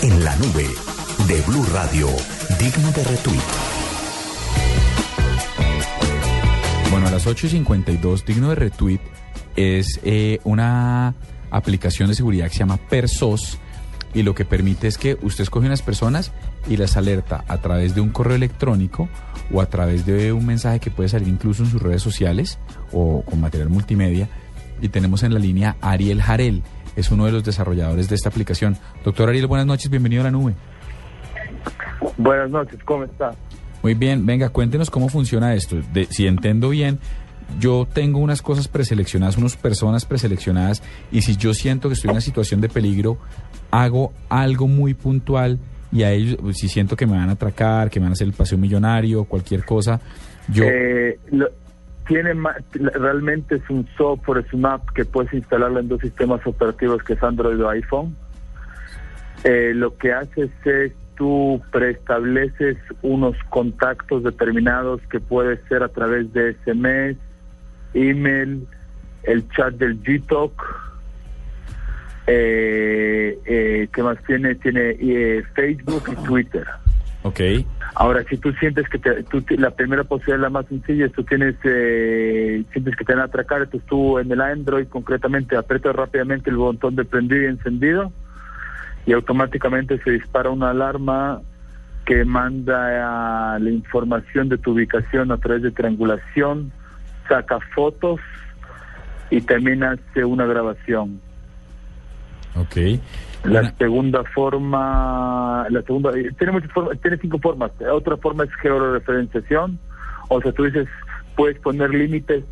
En la nube de Blue Radio, digno de retweet. Bueno, a las 8.52, digno de retweet, es eh, una aplicación de seguridad que se llama Persos y lo que permite es que usted escoge unas personas y las alerta a través de un correo electrónico o a través de un mensaje que puede salir incluso en sus redes sociales o con material multimedia. Y tenemos en la línea Ariel Jarel, es uno de los desarrolladores de esta aplicación. Doctor Ariel, buenas noches, bienvenido a la nube. Buenas noches, ¿cómo está? Muy bien, venga, cuéntenos cómo funciona esto. De, si entiendo bien, yo tengo unas cosas preseleccionadas, unas personas preseleccionadas, y si yo siento que estoy en una situación de peligro, hago algo muy puntual y a ellos, si siento que me van a atracar, que me van a hacer el paseo millonario, cualquier cosa, yo... Eh, lo, tiene realmente es un software, es una app que puedes instalarla en dos sistemas operativos que es Android o iPhone. Eh, lo que haces es tú preestableces unos contactos determinados que puede ser a través de SMS, email, el chat del GTalk, eh, eh, ¿qué más tiene? Tiene eh, Facebook y Twitter. Ok. Ahora, si tú sientes que te, tú, la primera posibilidad, la más sencilla, es tú tienes, eh, sientes que te van a atracar, entonces tú en el Android concretamente aprietas rápidamente el botón de prendido y encendido y automáticamente se dispara una alarma que manda la información de tu ubicación a través de triangulación, saca fotos y también hace una grabación. Ok. La segunda forma, la segunda, tiene muchas formas, tiene cinco formas. Otra forma es georreferenciación, o sea, tú dices, puedes poner límites.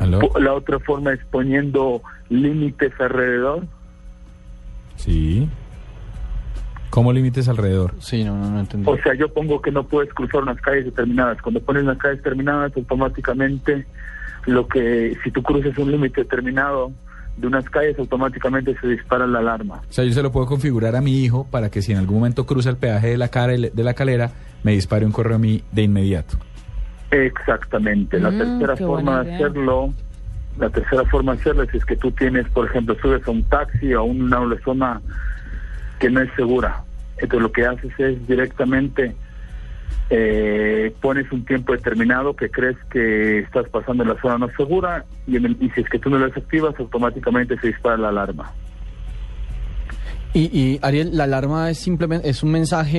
La otra forma es poniendo límites alrededor. Sí. ¿Cómo límites alrededor? Sí, no, no, no entendí. O sea, yo pongo que no puedes cruzar unas calles determinadas. Cuando pones unas calles determinadas, automáticamente lo que, si tú cruces un límite determinado, de unas calles automáticamente se dispara la alarma. O sea, yo se lo puedo configurar a mi hijo para que si en algún momento cruza el peaje de la cara de la calera, me dispare un correo a mí de inmediato. Exactamente. La Mm, tercera forma de hacerlo, la tercera forma de hacerlo es que tú tienes, por ejemplo, subes a un taxi o a una, una zona que no es segura. Entonces lo que haces es directamente eh, pones un tiempo determinado que crees que estás pasando en la zona no segura y, en el- y si es que tú no lo desactivas, automáticamente se dispara la alarma. Y, y, Ariel, la alarma es simplemente es un mensaje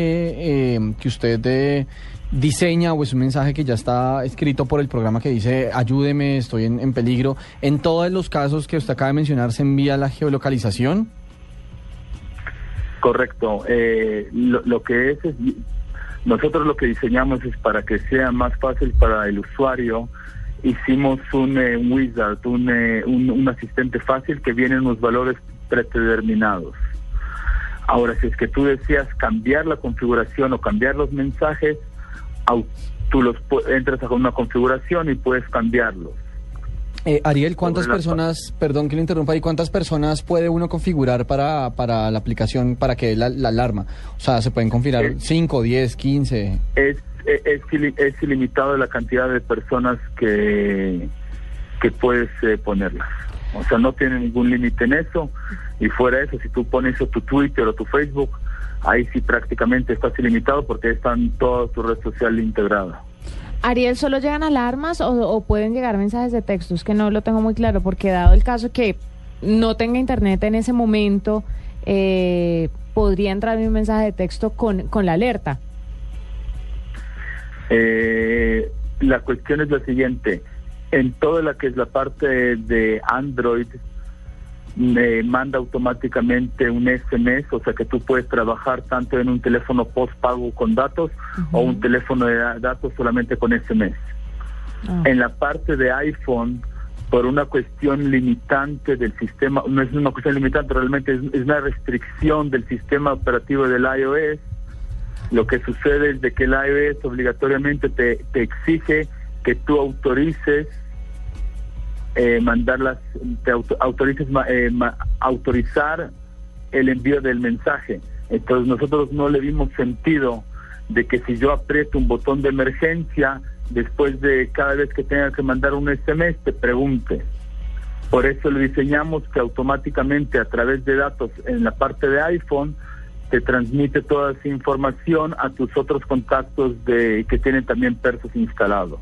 eh, que usted eh, diseña o es un mensaje que ya está escrito por el programa que dice ayúdeme, estoy en, en peligro. En todos los casos que usted acaba de mencionar se envía la geolocalización. Correcto. Eh, lo, lo que es, es, nosotros lo que diseñamos es para que sea más fácil para el usuario. Hicimos un, eh, wizard, un, eh, un, un asistente fácil que viene en unos valores predeterminados. Ahora, si es que tú deseas cambiar la configuración o cambiar los mensajes, tú los entras a una configuración y puedes cambiarlos. Eh, Ariel, ¿cuántas personas, perdón que le interrumpa, y cuántas personas puede uno configurar para, para la aplicación para que dé la, la alarma? O sea, se pueden configurar Eh, 5, 10, 15. es, es, es es ilimitado la cantidad de personas que, que puedes eh, ponerlas. O sea, no tiene ningún límite en eso. Y fuera de eso, si tú pones eso tu Twitter o tu Facebook, ahí sí prácticamente estás ilimitado porque están toda tu red social integrada. Ariel, ¿solo llegan alarmas o, pueden llegar mensajes de texto? Es que no lo tengo muy claro, porque dado el caso que no tenga internet en ese momento, eh, podría entrar un mensaje de texto con, con la alerta. Eh, la cuestión es la siguiente. En toda la que es la parte de Android, me manda automáticamente un SMS, o sea que tú puedes trabajar tanto en un teléfono postpago con datos o un teléfono de da- datos solamente con SMS. Ah. En la parte de iPhone, por una cuestión limitante del sistema, no es una cuestión limitante, realmente es, es una restricción del sistema operativo del iOS. Lo que sucede es de que el iOS obligatoriamente te, te exige que tú autorices eh, mandarlas, te eh, ma- autorizar el envío del mensaje. Entonces nosotros no le vimos sentido de que si yo aprieto un botón de emergencia, después de cada vez que tenga que mandar un SMS, te pregunte. Por eso lo diseñamos que automáticamente a través de datos en la parte de iPhone te transmite toda esa información a tus otros contactos de que tienen también Persos instalado.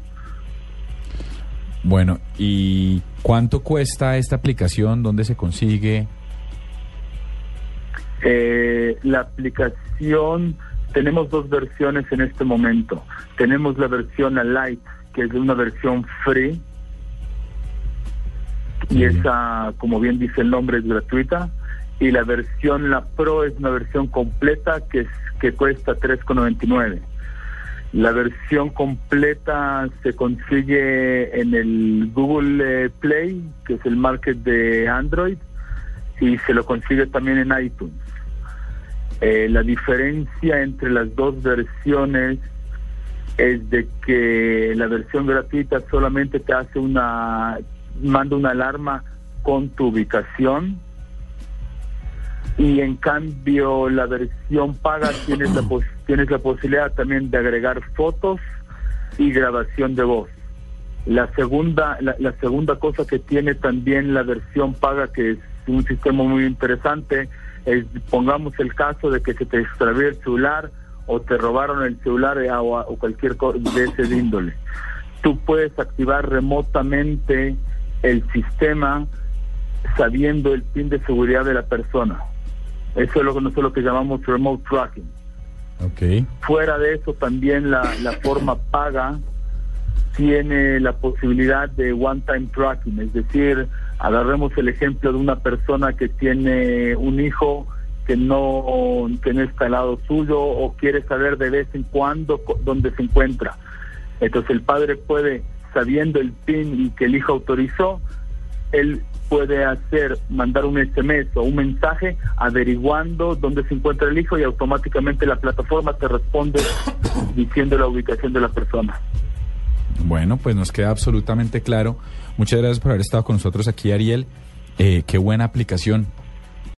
Bueno, ¿y cuánto cuesta esta aplicación? ¿Dónde se consigue? Eh, la aplicación, tenemos dos versiones en este momento. Tenemos la versión Light, que es una versión free, y esa, como bien dice el nombre, es gratuita. Y la versión, la Pro, es una versión completa que, es, que cuesta 3,99. La versión completa se consigue en el Google eh, Play, que es el market de Android, y se lo consigue también en iTunes. Eh, la diferencia entre las dos versiones es de que la versión gratuita solamente te hace una, manda una alarma con tu ubicación y en cambio la versión paga tienes la, pos- tienes la posibilidad también de agregar fotos y grabación de voz. La segunda, la, la segunda cosa que tiene también la versión paga, que es un sistema muy interesante, es pongamos el caso de que se te extravió el celular o te robaron el celular eh, o, o cualquier cosa de ese índole. Tú puedes activar remotamente el sistema sabiendo el pin de seguridad de la persona. Eso es lo que nosotros lo que llamamos remote tracking. Ok. Fuera de eso, también la, la forma paga tiene la posibilidad de one-time tracking, es decir, agarremos el ejemplo de una persona que tiene un hijo que no, que no está al lado suyo o quiere saber de vez en cuando dónde se encuentra. Entonces el padre puede, sabiendo el PIN y que el hijo autorizó, él puede hacer, mandar un SMS o un mensaje averiguando dónde se encuentra el hijo y automáticamente la plataforma te responde diciendo la ubicación de la persona. Bueno, pues nos queda absolutamente claro. Muchas gracias por haber estado con nosotros aquí, Ariel. Eh, qué buena aplicación.